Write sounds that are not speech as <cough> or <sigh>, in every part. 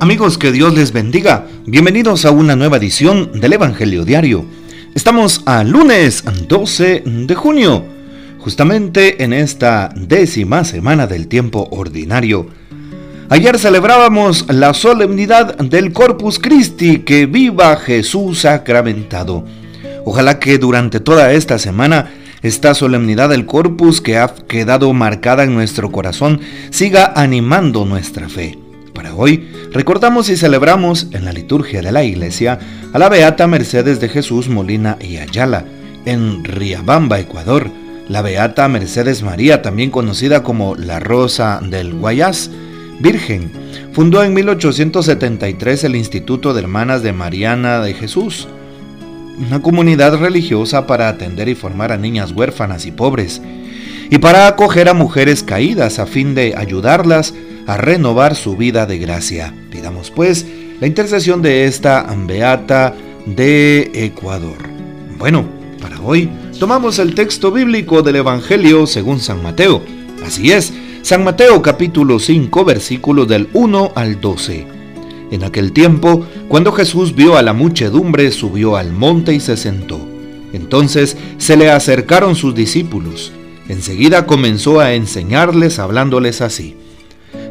Amigos, que Dios les bendiga. Bienvenidos a una nueva edición del Evangelio Diario. Estamos a lunes 12 de junio, justamente en esta décima semana del tiempo ordinario. Ayer celebrábamos la solemnidad del Corpus Christi, que viva Jesús sacramentado. Ojalá que durante toda esta semana esta solemnidad del Corpus que ha quedado marcada en nuestro corazón siga animando nuestra fe. Para hoy recordamos y celebramos en la liturgia de la iglesia a la Beata Mercedes de Jesús Molina y Ayala, en Riabamba, Ecuador. La Beata Mercedes María, también conocida como la Rosa del Guayas, Virgen, fundó en 1873 el Instituto de Hermanas de Mariana de Jesús, una comunidad religiosa para atender y formar a niñas huérfanas y pobres, y para acoger a mujeres caídas a fin de ayudarlas a renovar su vida de gracia. Pidamos pues la intercesión de esta beata de Ecuador. Bueno, para hoy tomamos el texto bíblico del Evangelio según San Mateo. Así es, San Mateo capítulo 5 versículos del 1 al 12. En aquel tiempo, cuando Jesús vio a la muchedumbre, subió al monte y se sentó. Entonces se le acercaron sus discípulos. Enseguida comenzó a enseñarles hablándoles así.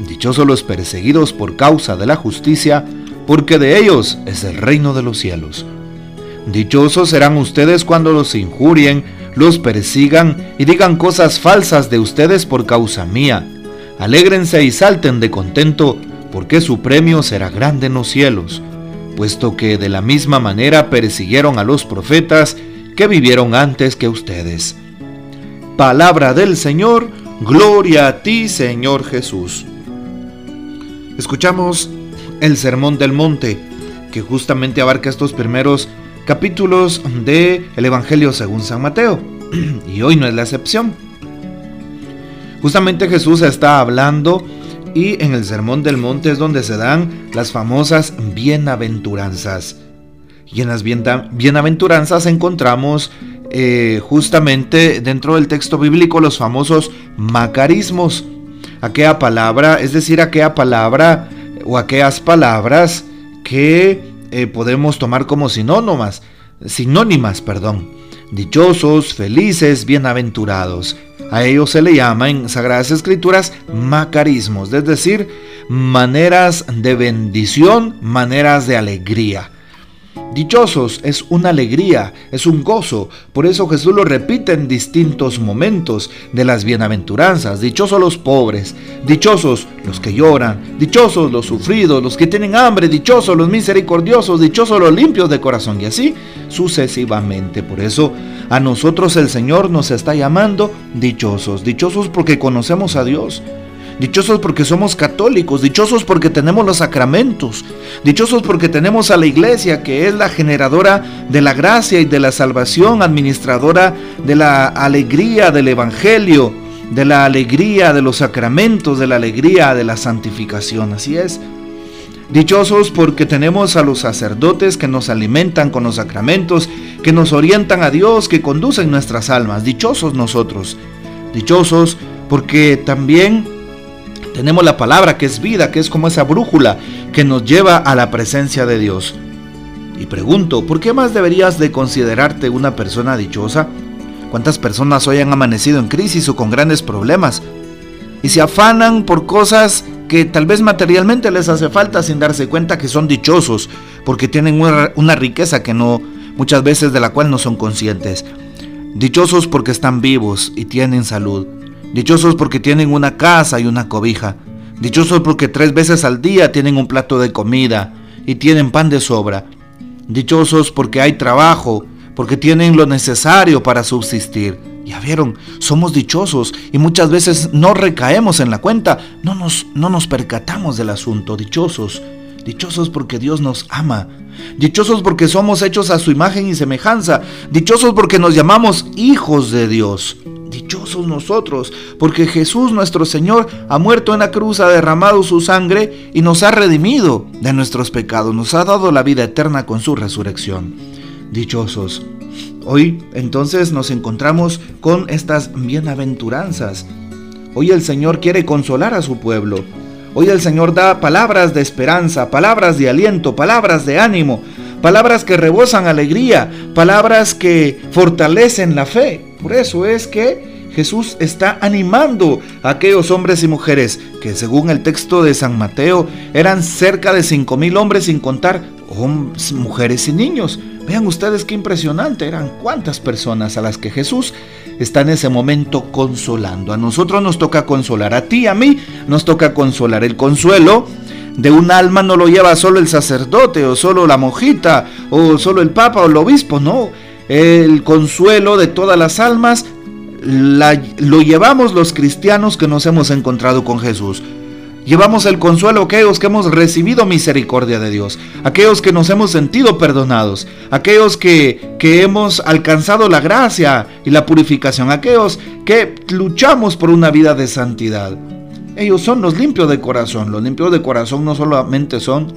Dichosos los perseguidos por causa de la justicia, porque de ellos es el reino de los cielos. Dichosos serán ustedes cuando los injurien, los persigan y digan cosas falsas de ustedes por causa mía. Alégrense y salten de contento, porque su premio será grande en los cielos, puesto que de la misma manera persiguieron a los profetas que vivieron antes que ustedes. Palabra del Señor, gloria a ti Señor Jesús. Escuchamos el Sermón del Monte, que justamente abarca estos primeros capítulos del el Evangelio según San Mateo. <clears throat> Y hoy no es la excepción. Justamente Jesús está hablando y en el Sermón del Monte es donde se dan las famosas bienaventuranzas. Y en las bienaventuranzas encontramos eh, justamente dentro del texto bíblico los famosos macarismos aquella palabra, es decir, aquella palabra o aquellas palabras que eh, podemos tomar como sinónimas, sinónimas, perdón. Dichosos, felices, bienaventurados. A ellos se le llama en Sagradas Escrituras macarismos, es decir, maneras de bendición, maneras de alegría. Dichosos es una alegría, es un gozo. Por eso Jesús lo repite en distintos momentos de las bienaventuranzas. Dichosos los pobres, dichosos los que lloran, dichosos los sufridos, los que tienen hambre, dichosos los misericordiosos, dichosos los limpios de corazón y así sucesivamente. Por eso a nosotros el Señor nos está llamando dichosos, dichosos porque conocemos a Dios Dichosos porque somos católicos, dichosos porque tenemos los sacramentos, dichosos porque tenemos a la iglesia que es la generadora de la gracia y de la salvación, administradora de la alegría del Evangelio, de la alegría de los sacramentos, de la alegría de la santificación. Así es. Dichosos porque tenemos a los sacerdotes que nos alimentan con los sacramentos, que nos orientan a Dios, que conducen nuestras almas. Dichosos nosotros. Dichosos porque también tenemos la palabra que es vida, que es como esa brújula que nos lleva a la presencia de Dios. Y pregunto, ¿por qué más deberías de considerarte una persona dichosa? ¿Cuántas personas hoy han amanecido en crisis o con grandes problemas? Y se afanan por cosas que tal vez materialmente les hace falta sin darse cuenta que son dichosos, porque tienen una, una riqueza que no, muchas veces de la cual no son conscientes. Dichosos porque están vivos y tienen salud. Dichosos porque tienen una casa y una cobija. Dichosos porque tres veces al día tienen un plato de comida y tienen pan de sobra. Dichosos porque hay trabajo, porque tienen lo necesario para subsistir. Ya vieron, somos dichosos y muchas veces no recaemos en la cuenta, no nos, no nos percatamos del asunto, dichosos. Dichosos porque Dios nos ama. Dichosos porque somos hechos a su imagen y semejanza. Dichosos porque nos llamamos hijos de Dios. Dichosos nosotros, porque Jesús nuestro Señor ha muerto en la cruz, ha derramado su sangre y nos ha redimido de nuestros pecados, nos ha dado la vida eterna con su resurrección. Dichosos. Hoy entonces nos encontramos con estas bienaventuranzas. Hoy el Señor quiere consolar a su pueblo. Hoy el Señor da palabras de esperanza, palabras de aliento, palabras de ánimo, palabras que rebosan alegría, palabras que fortalecen la fe. Por eso es que Jesús está animando a aquellos hombres y mujeres que según el texto de San Mateo eran cerca de cinco mil hombres sin contar hombres, mujeres y niños. Vean ustedes qué impresionante eran cuántas personas a las que Jesús está en ese momento consolando. A nosotros nos toca consolar, a ti, a mí nos toca consolar. El consuelo de un alma no lo lleva solo el sacerdote o solo la monjita o solo el papa o el obispo, no. El consuelo de todas las almas lo llevamos los cristianos que nos hemos encontrado con Jesús. Llevamos el consuelo a aquellos que hemos recibido misericordia de Dios, aquellos que nos hemos sentido perdonados, aquellos que, que hemos alcanzado la gracia y la purificación, aquellos que luchamos por una vida de santidad. Ellos son los limpios de corazón. Los limpios de corazón no solamente son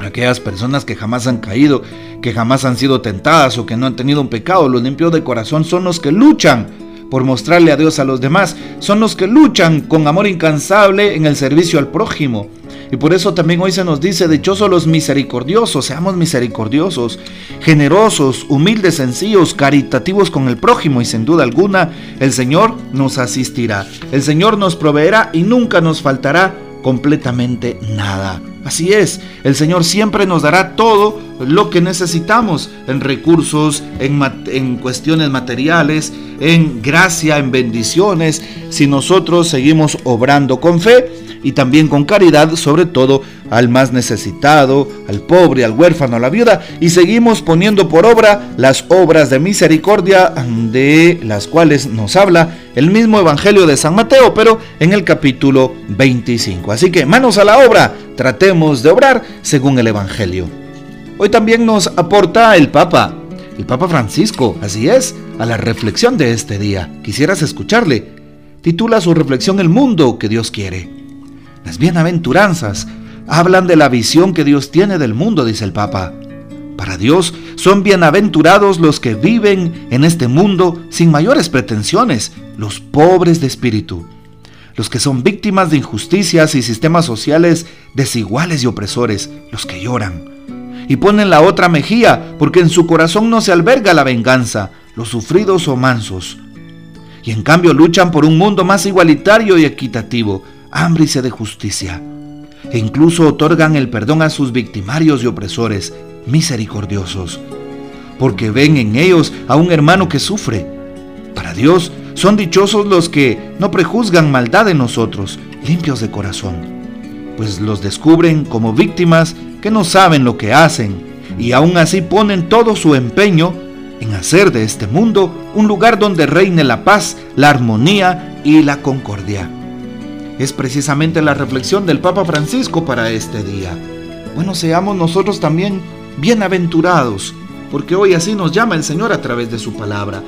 aquellas personas que jamás han caído, que jamás han sido tentadas o que no han tenido un pecado. Los limpios de corazón son los que luchan por mostrarle a Dios a los demás. Son los que luchan con amor incansable en el servicio al prójimo. Y por eso también hoy se nos dice, dichosos los misericordiosos, seamos misericordiosos, generosos, humildes, sencillos, caritativos con el prójimo y sin duda alguna el Señor nos asistirá. El Señor nos proveerá y nunca nos faltará completamente nada. Así es, el Señor siempre nos dará todo lo que necesitamos en recursos, en, en, cuestiones materiales, en gracia, en bendiciones, si nosotros seguimos obrando con fe y también con caridad, sobre todo al más necesitado, al pobre, al huérfano, a la viuda, y seguimos poniendo por obra las obras de misericordia de las cuales nos habla el mismo Evangelio de San Mateo, pero en el capítulo 25. Así que manos a la obra, tratemos de obrar según el Evangelio. Hoy también nos aporta el Papa, el Papa Francisco, así es, a la reflexión de este día. Quisieras escucharle. Titula su reflexión El mundo que Dios quiere. Las bienaventuranzas hablan de la visión que Dios tiene del mundo, dice el Papa. Para Dios son bienaventurados los que viven en este mundo sin mayores pretensiones, los pobres de espíritu, los que son víctimas de injusticias y sistemas sociales desiguales y opresores, los que lloran y ponen la otra mejilla porque en su corazón no se alberga la venganza, los sufridos o mansos. Y en cambio luchan por un mundo más igualitario y equitativo, sed de justicia, e incluso otorgan el perdón a sus victimarios y opresores misericordiosos, porque ven en ellos a un hermano que sufre. Para Dios son dichosos los que no prejuzgan maldad en nosotros, limpios de corazón, pues los descubren como víctimas que no saben lo que hacen y aún así ponen todo su empeño en hacer de este mundo un lugar donde reine la paz, la armonía y la concordia es precisamente la reflexión del Papa Francisco para este día. Bueno, seamos nosotros también bienaventurados, porque hoy así nos llama el Señor a través de su palabra.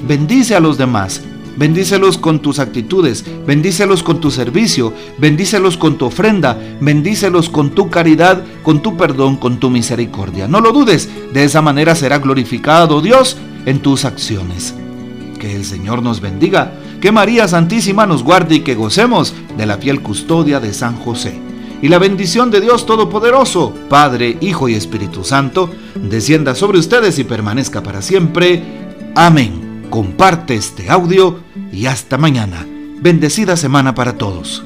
Bendice a los demás, bendícelos con tus actitudes, bendícelos con tu servicio, bendícelos con tu ofrenda, bendícelos con tu caridad, con tu perdón, con tu misericordia. No lo dudes, de esa manera será glorificado Dios en tus acciones. Que el Señor nos bendiga que María Santísima nos guarde y que gocemos de la fiel custodia de San José. Y la bendición de Dios Todopoderoso, Padre, Hijo y Espíritu Santo, descienda sobre ustedes y permanezca para siempre. Amén. Comparte este audio y hasta mañana. Bendecida semana para todos.